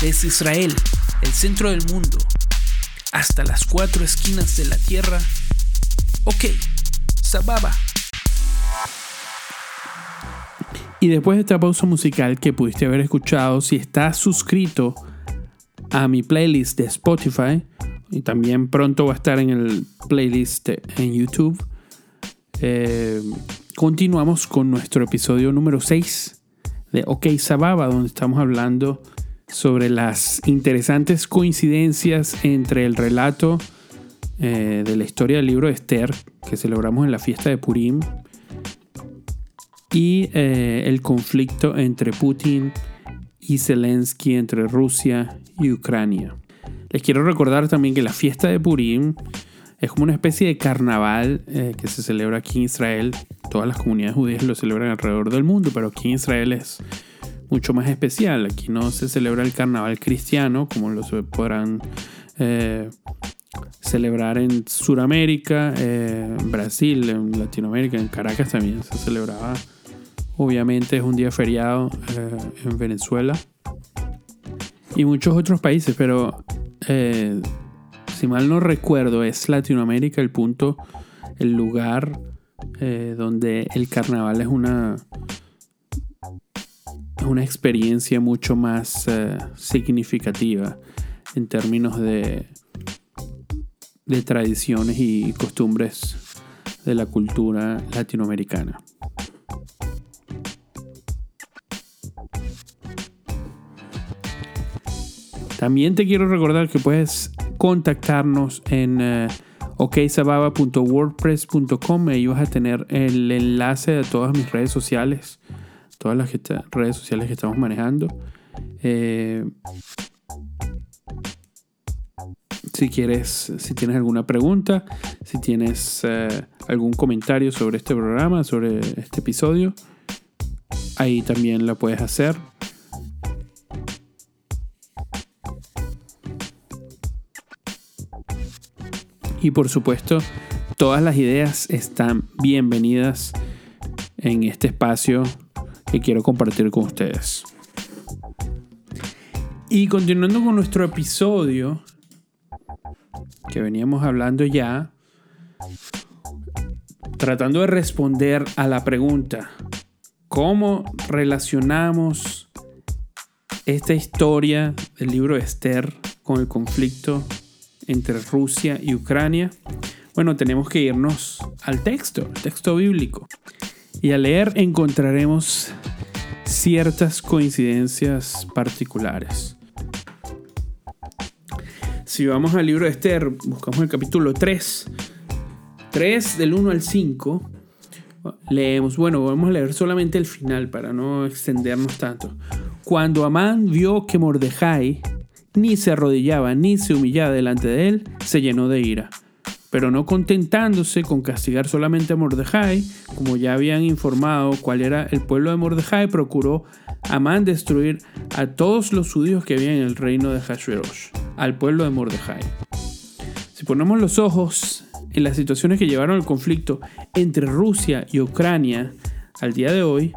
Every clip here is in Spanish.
desde Israel, el centro del mundo, hasta las cuatro esquinas de la tierra. Ok, Sababa. Y después de esta pausa musical que pudiste haber escuchado, si estás suscrito a mi playlist de Spotify, y también pronto va a estar en el playlist en YouTube, eh, continuamos con nuestro episodio número 6 de OK Sababa, donde estamos hablando sobre las interesantes coincidencias entre el relato eh, de la historia del libro de Esther, que celebramos en la fiesta de Purim, y eh, el conflicto entre Putin y Zelensky, entre Rusia y Ucrania. Les quiero recordar también que la fiesta de Purim es como una especie de carnaval eh, que se celebra aquí en Israel. Todas las comunidades judías lo celebran alrededor del mundo, pero aquí en Israel es mucho más especial. Aquí no se celebra el carnaval cristiano como lo podrán eh, celebrar en Sudamérica, eh, Brasil, en Latinoamérica, en Caracas también se celebraba. Obviamente es un día feriado en Venezuela y muchos otros países, pero eh, si mal no recuerdo, es Latinoamérica el punto, el lugar eh, donde el carnaval es una, una experiencia mucho más eh, significativa en términos de, de tradiciones y costumbres de la cultura latinoamericana. También te quiero recordar que puedes contactarnos en uh, oksababa.wordpress.com y vas a tener el enlace de todas mis redes sociales, todas las redes sociales que estamos manejando. Eh, si quieres, si tienes alguna pregunta, si tienes eh, algún comentario sobre este programa, sobre este episodio, ahí también la puedes hacer. Y por supuesto, todas las ideas están bienvenidas en este espacio que quiero compartir con ustedes. Y continuando con nuestro episodio, que veníamos hablando ya, tratando de responder a la pregunta, ¿cómo relacionamos esta historia del libro de Esther con el conflicto entre Rusia y Ucrania? Bueno, tenemos que irnos al texto, el texto bíblico. Y al leer encontraremos ciertas coincidencias particulares. Si vamos al libro de Esther, buscamos el capítulo 3, 3 del 1 al 5, leemos, bueno, vamos a leer solamente el final para no extendernos tanto. Cuando Amán vio que Mordejai ni se arrodillaba ni se humillaba delante de él, se llenó de ira. Pero no contentándose con castigar solamente a Mordejai, como ya habían informado cuál era el pueblo de Mordejai, procuró Amán destruir a todos los judíos que había en el reino de Hashverosh, al pueblo de Mordejai. Si ponemos los ojos en las situaciones que llevaron al conflicto entre Rusia y Ucrania al día de hoy,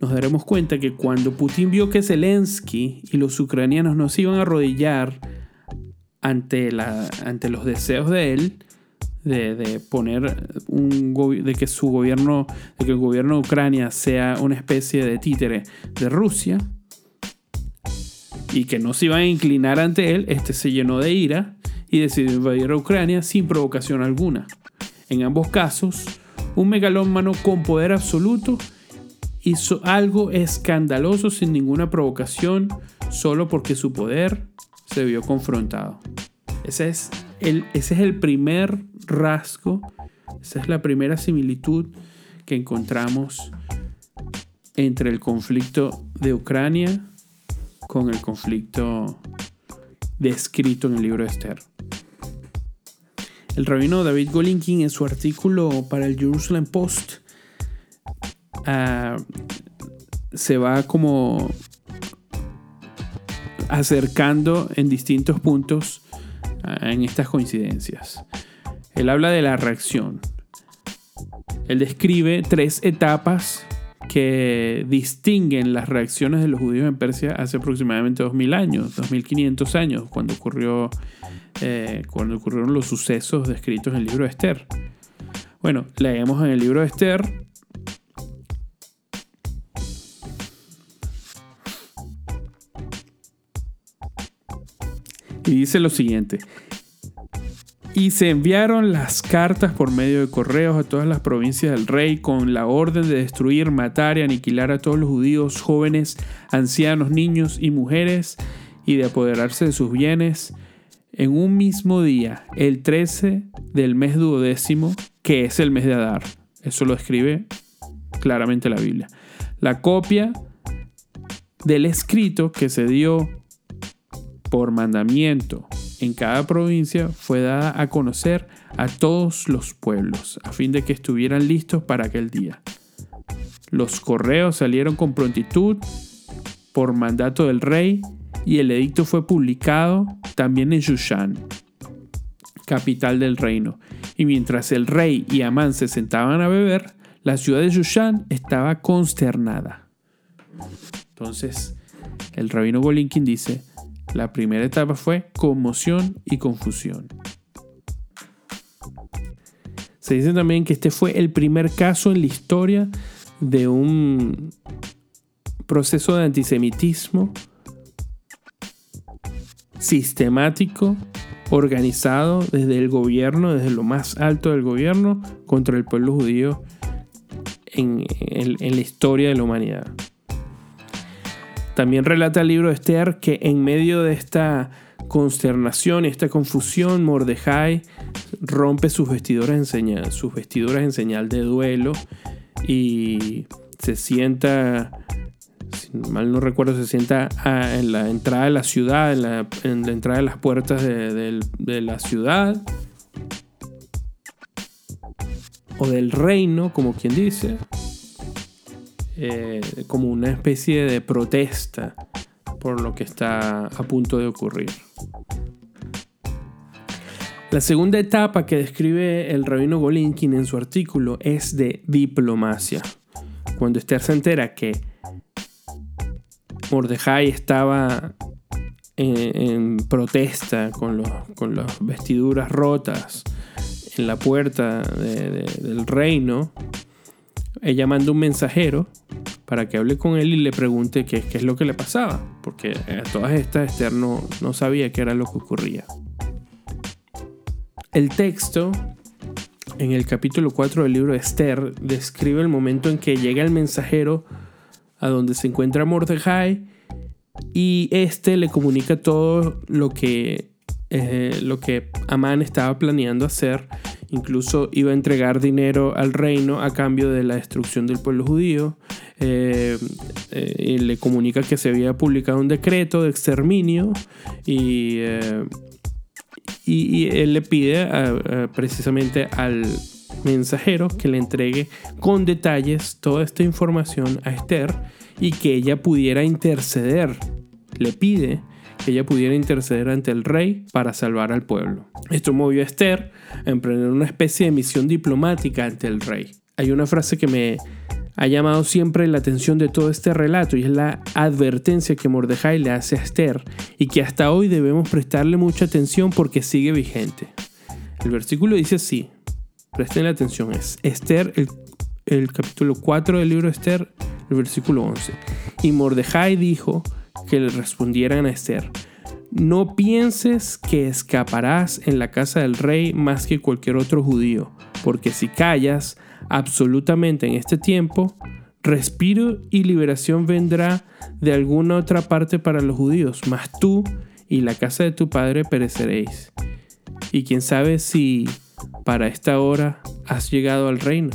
nos daremos cuenta que cuando Putin vio que Zelensky y los ucranianos no se iban a arrodillar ante, los deseos de él, de, poner un de que su gobierno, de que el gobierno de Ucrania sea una especie de títere de Rusia y que no se iban a inclinar ante él, este se llenó de ira y decidió invadir a Ucrania sin provocación alguna. En ambos casos, un megalómano con poder absoluto hizo algo escandaloso sin ninguna provocación, solo porque su poder se vio confrontado. Ese es ese es el primer rasgo, esa es la primera similitud que encontramos entre el conflicto de Ucrania con el conflicto descrito en el libro de Esther. El rabino David Golinkin en su artículo para el Jerusalem Post se va como acercando en distintos puntos en estas coincidencias. Él habla de la reacción. Él describe tres etapas que distinguen las reacciones de los judíos en Persia hace aproximadamente 2000 años, 2500 años, cuando, ocurrió, eh, cuando ocurrieron los sucesos descritos en el libro de Esther. Bueno, leemos en el libro de Esther y dice lo siguiente. Y se enviaron las cartas por medio de correos a todas las provincias del rey con la orden de destruir, matar y aniquilar a todos los judíos, jóvenes, ancianos, niños y mujeres, y de apoderarse de sus bienes en un mismo día, el 13 del mes duodécimo, que es el mes de Adar. Eso lo escribe claramente la Biblia. La copia del escrito que se dio por mandamiento en cada provincia fue dada a conocer a todos los pueblos, a fin de que estuvieran listos para aquel día. Los correos salieron con prontitud por mandato del rey y el edicto fue publicado también en Shushan, capital del reino. Y mientras el rey y Amán se sentaban a beber, la ciudad de Shushan estaba consternada. Entonces, el rabino Bolinkin dice, la primera etapa fue conmoción y confusión. Se dice también que este fue el primer caso en la historia de un proceso de antisemitismo sistemático, organizado desde el gobierno, desde lo más alto del gobierno, contra el pueblo judío en, la historia de la humanidad. También relata el libro de Esther que en medio de esta consternación y esta confusión, Mordejai rompe sus vestiduras en señal, sus vestiduras en señal de duelo y se sienta, si mal no recuerdo, se sienta en la entrada de la ciudad, en la, entrada de las puertas de la ciudad o del reino, como quien dice, eh, como una especie de protesta por lo que está a punto de ocurrir. La segunda etapa que describe el rabino Golinkin en su artículo es de diplomacia. Cuando Esther se entera que Mordejai estaba en, protesta con, las vestiduras rotas en la puerta del reino, ella manda un mensajero para que hable con él y le pregunte qué, es lo que le pasaba, porque a todas estas Esther no, sabía qué era lo que ocurría. El texto en el capítulo 4 del libro de Esther describe el momento en que llega el mensajero a donde se encuentra Mordejai y este le comunica todo lo que, eh, lo que Amán estaba planeando hacer Incluso iba a entregar dinero al reino a cambio de la destrucción del pueblo judío. Eh, eh, le comunica que se había publicado un decreto de exterminio y, eh, y, él le pide precisamente al mensajero que le entregue con detalles toda esta información a Esther y que ella pudiera interceder. Le pide que ella pudiera interceder ante el rey para salvar al pueblo. Esto movió a Esther emprender una especie de misión diplomática ante el rey. Hay una frase que me ha llamado siempre la atención de todo este relato y es la advertencia que Mordejai le hace a Esther y que hasta hoy debemos prestarle mucha atención porque sigue vigente. El versículo dice así, presten la atención, es Esther, el, el capítulo 4 del libro de Esther, el versículo 11. Y Mordejai dijo, que le respondieran a Esther, no pienses que escaparás en la casa del rey más que cualquier otro judío, porque si callas absolutamente en este tiempo, respiro y liberación vendrá de alguna otra parte para los judíos, mas tú y la casa de tu padre pereceréis. Y quién sabe si para esta hora has llegado al reino.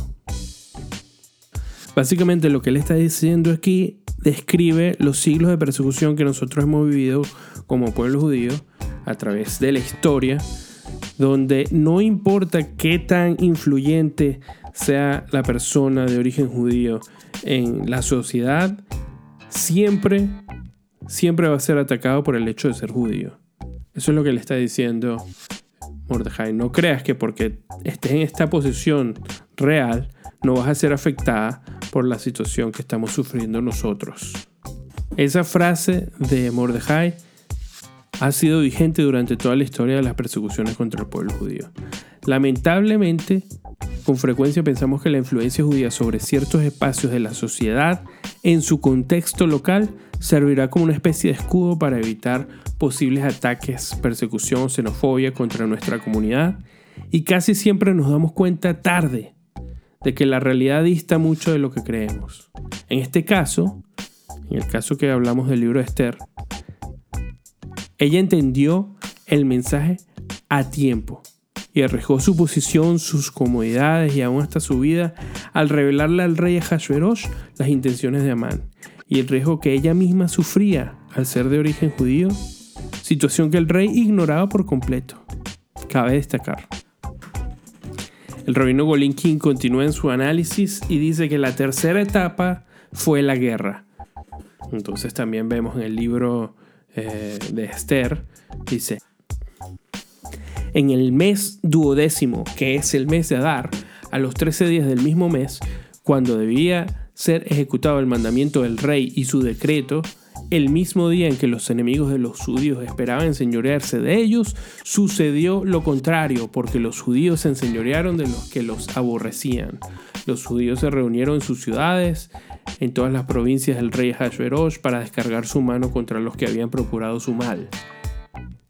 Básicamente lo que él está diciendo aquí describe los siglos de persecución que nosotros hemos vivido como pueblo judío a través de la historia, donde no importa qué tan influyente sea la persona de origen judío en la sociedad, siempre, siempre va a ser atacado por el hecho de ser judío. Eso es lo que le está diciendo Mordejai. No creas que porque estés en esta posición real, no vas a ser afectada por la situación que estamos sufriendo nosotros. Esa frase de Mordejai ha sido vigente durante toda la historia de las persecuciones contra el pueblo judío. Lamentablemente, con frecuencia pensamos que la influencia judía sobre ciertos espacios de la sociedad en su contexto local servirá como una especie de escudo para evitar posibles ataques, persecución, xenofobia contra nuestra comunidad y casi siempre nos damos cuenta tarde de que la realidad dista mucho de lo que creemos. En este caso, en el caso que hablamos del libro de Esther, ella entendió el mensaje a tiempo y arriesgó su posición, sus comodidades y aún hasta su vida al revelarle al rey Ahasuerus las intenciones de Amán y el riesgo que ella misma sufría al ser de origen judío, situación que el rey ignoraba por completo. Cabe destacar. El rabino Golinkin continúa en su análisis y dice que la tercera etapa fue la guerra. Entonces también vemos en el libro eh, de Esther, dice, en el mes duodécimo, que es el mes de Adar, a los 13 días del mismo mes, cuando debía ser ejecutado el mandamiento del rey y su decreto, el mismo día en que los enemigos de los judíos esperaban enseñorearse de ellos, sucedió lo contrario, porque los judíos se enseñorearon de los que los aborrecían. Los judíos se reunieron en sus ciudades, en todas las provincias del rey Hashverosh, para descargar su mano contra los que habían procurado su mal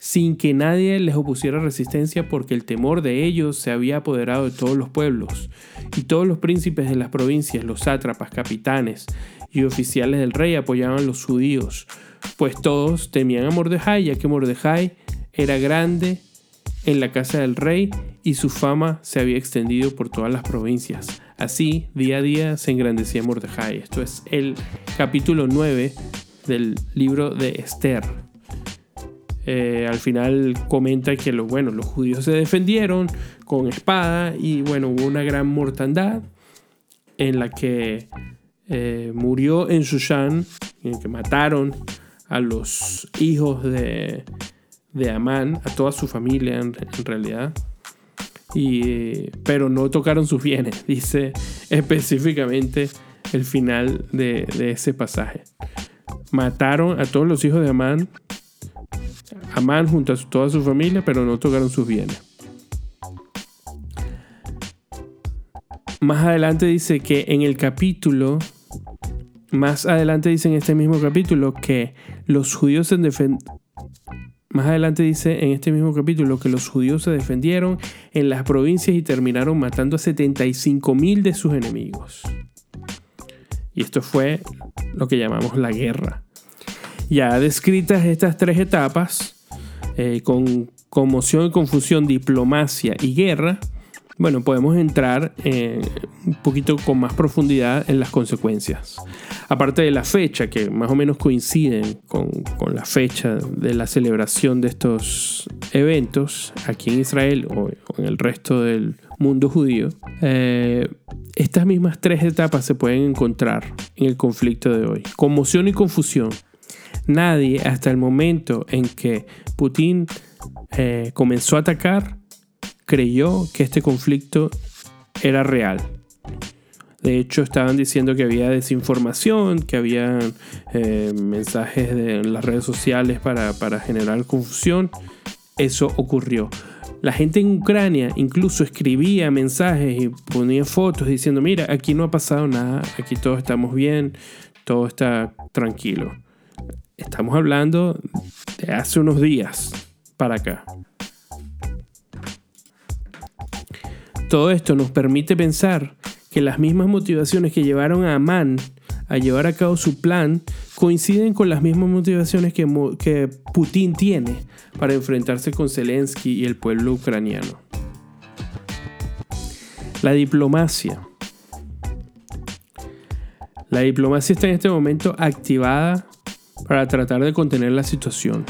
sin que nadie les opusiera resistencia porque el temor de ellos se había apoderado de todos los pueblos, y todos los príncipes de las provincias, los sátrapas, capitanes y oficiales del rey apoyaban a los judíos, pues todos temían a Mordejai, ya que Mordejai era grande en la casa del rey y su fama se había extendido por todas las provincias. Así, día a día se engrandecía Mordejai. Esto es el capítulo 9 del libro de Esther. Eh, al final comenta que los, bueno, los judíos se defendieron con espada y bueno, hubo una gran mortandad en la que eh, murió en Shushan, en que mataron a los hijos de, de Amán, a toda su familia en, realidad. Y, pero no tocaron sus bienes, dice específicamente el final de, de ese pasaje. Mataron a todos los hijos de Amán Amán junto a toda su familia, pero no tocaron sus bienes. Más adelante dice que en el capítulo, más adelante dice en este mismo capítulo que los judíos se más adelante dice en este mismo capítulo que los judíos se defendieron en las provincias y terminaron matando a 75 mil de sus enemigos. Y esto fue lo que llamamos la guerra. Ya descritas estas tres etapas, eh, con conmoción y confusión, diplomacia y guerra, bueno, podemos entrar eh, un poquito con más profundidad en las consecuencias. Aparte de la fecha, que más o menos coinciden con, la fecha de la celebración de estos eventos aquí en Israel o, en el resto del mundo judío, eh, estas mismas tres etapas se pueden encontrar en el conflicto de hoy. Conmoción y confusión. Nadie hasta el momento en que Putin eh, comenzó a atacar creyó que este conflicto era real. De hecho, estaban diciendo que había desinformación, que había eh, mensajes de las redes sociales para, para generar confusión. Eso ocurrió. La gente en Ucrania incluso escribía mensajes y ponía fotos diciendo, mira, aquí no ha pasado nada, aquí todos estamos bien, todo está tranquilo. Estamos hablando de hace unos días para acá. Todo esto nos permite pensar que las mismas motivaciones que llevaron a Amán a llevar a cabo su plan coinciden con las mismas motivaciones que, que Putin tiene para enfrentarse con Zelensky y el pueblo ucraniano. La diplomacia. La diplomacia está en este momento activada para tratar de contener la situación.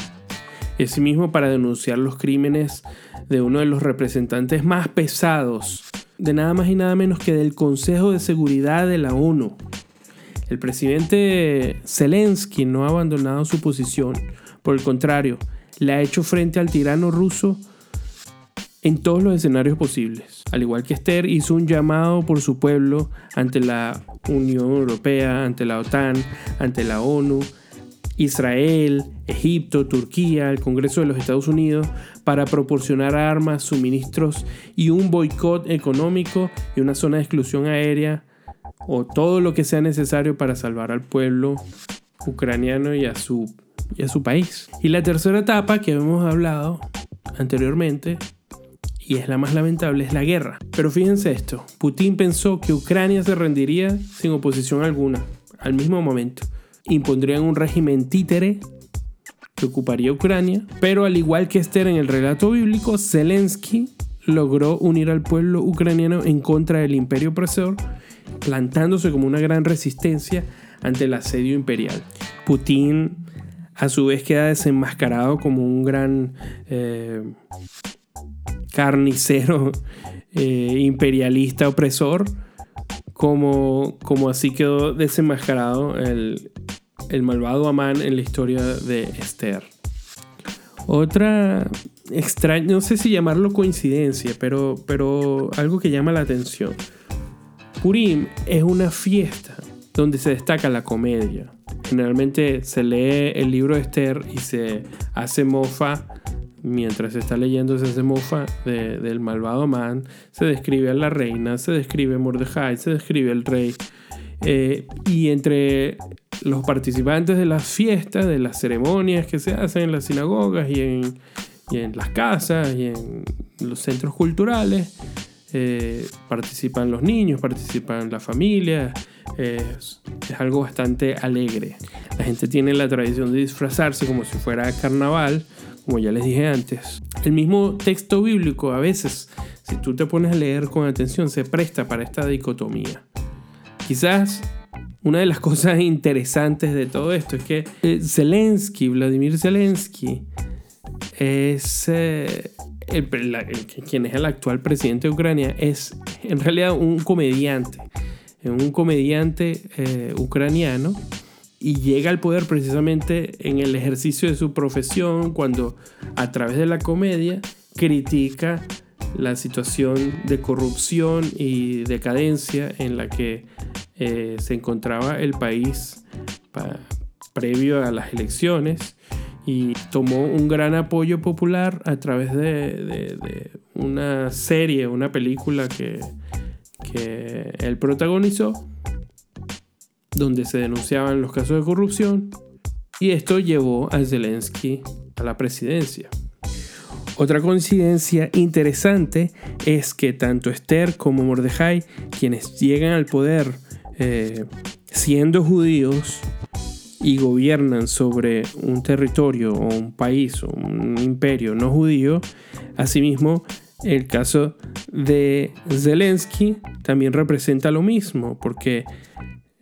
Y asimismo para denunciar los crímenes de uno de los representantes más pesados, de nada más y nada menos que del Consejo de Seguridad de la ONU. El presidente Zelensky no ha abandonado su posición, por el contrario, le ha hecho frente al tirano ruso en todos los escenarios posibles. Al igual que Esther hizo un llamado por su pueblo ante la Unión Europea, ante la OTAN, ante la ONU, Israel, Egipto, Turquía, el Congreso de los Estados Unidos para proporcionar armas, suministros y un boicot económico y una zona de exclusión aérea o todo lo que sea necesario para salvar al pueblo ucraniano y a su, país. Y la tercera etapa que hemos hablado anteriormente y es la más lamentable, es la guerra. Pero fíjense esto, Putin pensó que Ucrania se rendiría sin oposición alguna, al mismo momento. Impondrían un régimen títere que ocuparía Ucrania, pero al igual que Esther en el relato bíblico, Zelensky logró unir al pueblo ucraniano en contra del imperio opresor, plantándose como una gran resistencia ante el asedio imperial. Putin a su vez queda desenmascarado como un gran eh, carnicero eh, imperialista opresor, como, como así quedó desenmascarado el, el malvado Amán en la historia de Esther. Otra extraña, no sé si llamarlo coincidencia, pero, pero algo que llama la atención. Purim es una fiesta donde se destaca la comedia. Generalmente se lee el libro de Esther y se hace mofa mientras se está leyendo se hace mofa del malvado man, se describe a la reina, se describe Mordejai, se describe al rey. Eh, y entre los participantes de las fiestas, de las ceremonias que se hacen en las sinagogas y en, las casas y en los centros culturales, eh, participan los niños, participan la familia, es algo bastante alegre. La gente tiene la tradición de disfrazarse como si fuera carnaval, como ya les dije antes. El mismo texto bíblico a veces, si tú te pones a leer con atención, se presta para esta dicotomía. Quizás una de las cosas interesantes de todo esto es que eh, Zelensky, Vladimir Zelensky, es eh, quien es el actual presidente de Ucrania, es en realidad un comediante, un comediante eh, ucraniano y llega al poder precisamente en el ejercicio de su profesión cuando a través de la comedia critica la situación de corrupción y decadencia en la que eh, se encontraba el país previo a las elecciones y tomó un gran apoyo popular a través de, una serie, una película que, que él protagonizó donde se denunciaban los casos de corrupción y esto llevó a Zelensky a la presidencia. Otra coincidencia interesante es que tanto Esther como Mordejai, quienes llegan al poder eh, siendo judíos y gobiernan sobre un territorio o un país o un imperio no judío, asimismo el caso de Zelensky también representa lo mismo, porque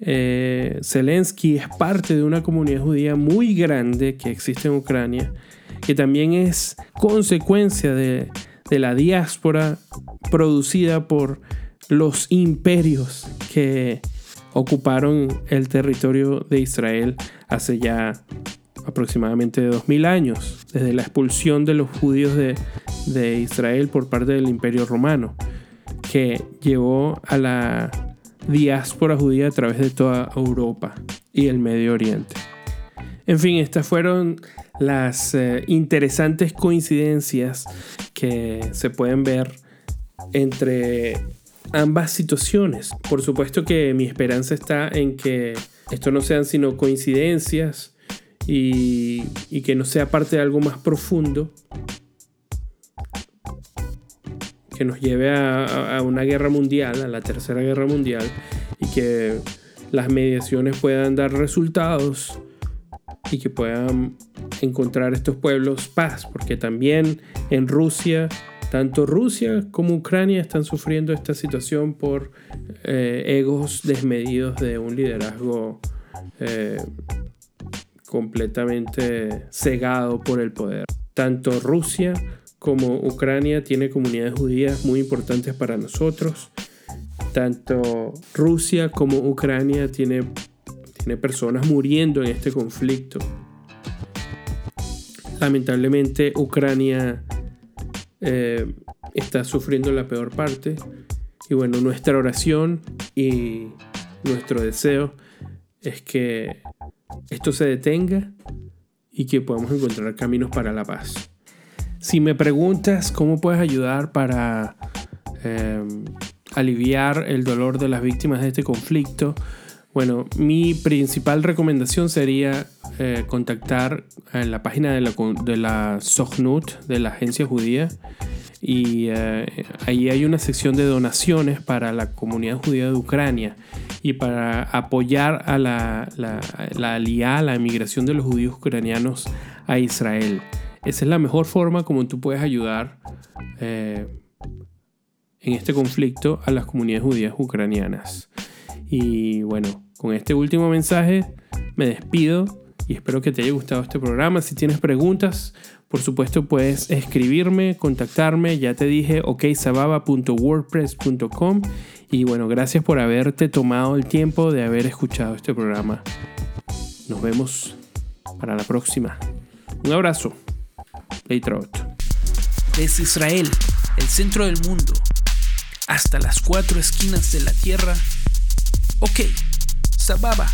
eh, Zelensky es parte de una comunidad judía muy grande que existe en Ucrania, que también es consecuencia de, la diáspora producida por los imperios que ocuparon el territorio de Israel hace ya aproximadamente 2000 años, desde la expulsión de los judíos de, de Israel por parte del imperio romano, que llevó a la diáspora judía a través de toda Europa y el Medio Oriente. En fin, estas fueron las eh, interesantes coincidencias que se pueden ver entre ambas situaciones. Por supuesto que mi esperanza está en que esto no sean sino coincidencias y, que no sea parte de algo más profundo que nos lleve a, una guerra mundial, a la tercera guerra mundial, y que las mediaciones puedan dar resultados y que puedan encontrar estos pueblos paz, porque también en Rusia, tanto Rusia como Ucrania están sufriendo esta situación por eh, egos desmedidos de un liderazgo eh, completamente cegado por el poder. Tanto Rusia como Ucrania tiene comunidades judías muy importantes para nosotros. Tanto Rusia como Ucrania tiene, tiene personas muriendo en este conflicto. Lamentablemente Ucrania eh, está sufriendo la peor parte. Y bueno, nuestra oración y nuestro deseo es que esto se detenga y que podamos encontrar caminos para la paz. Si me preguntas cómo puedes ayudar para em, aliviar el dolor de las víctimas de este conflicto, bueno, mi principal recomendación sería eh, contactar en la página de la, de la de la agencia judía, y eh, ahí hay una sección de donaciones para la comunidad judía de Ucrania y para apoyar a la, la, la la emigración de los judíos ucranianos a Israel. Esa es la mejor forma como tú puedes ayudar eh, en este conflicto a las comunidades judías ucranianas. Y bueno, con este último mensaje me despido y espero que te haya gustado este programa. Si tienes preguntas, por supuesto puedes escribirme, contactarme. Ya te dije oksababa.wordpress.com y bueno, gracias por haberte tomado el tiempo de haber escuchado este programa. Nos vemos para la próxima. Un abrazo. Leitraut. Desde Israel, el centro del mundo, hasta las cuatro esquinas de la tierra. Ok, Sababa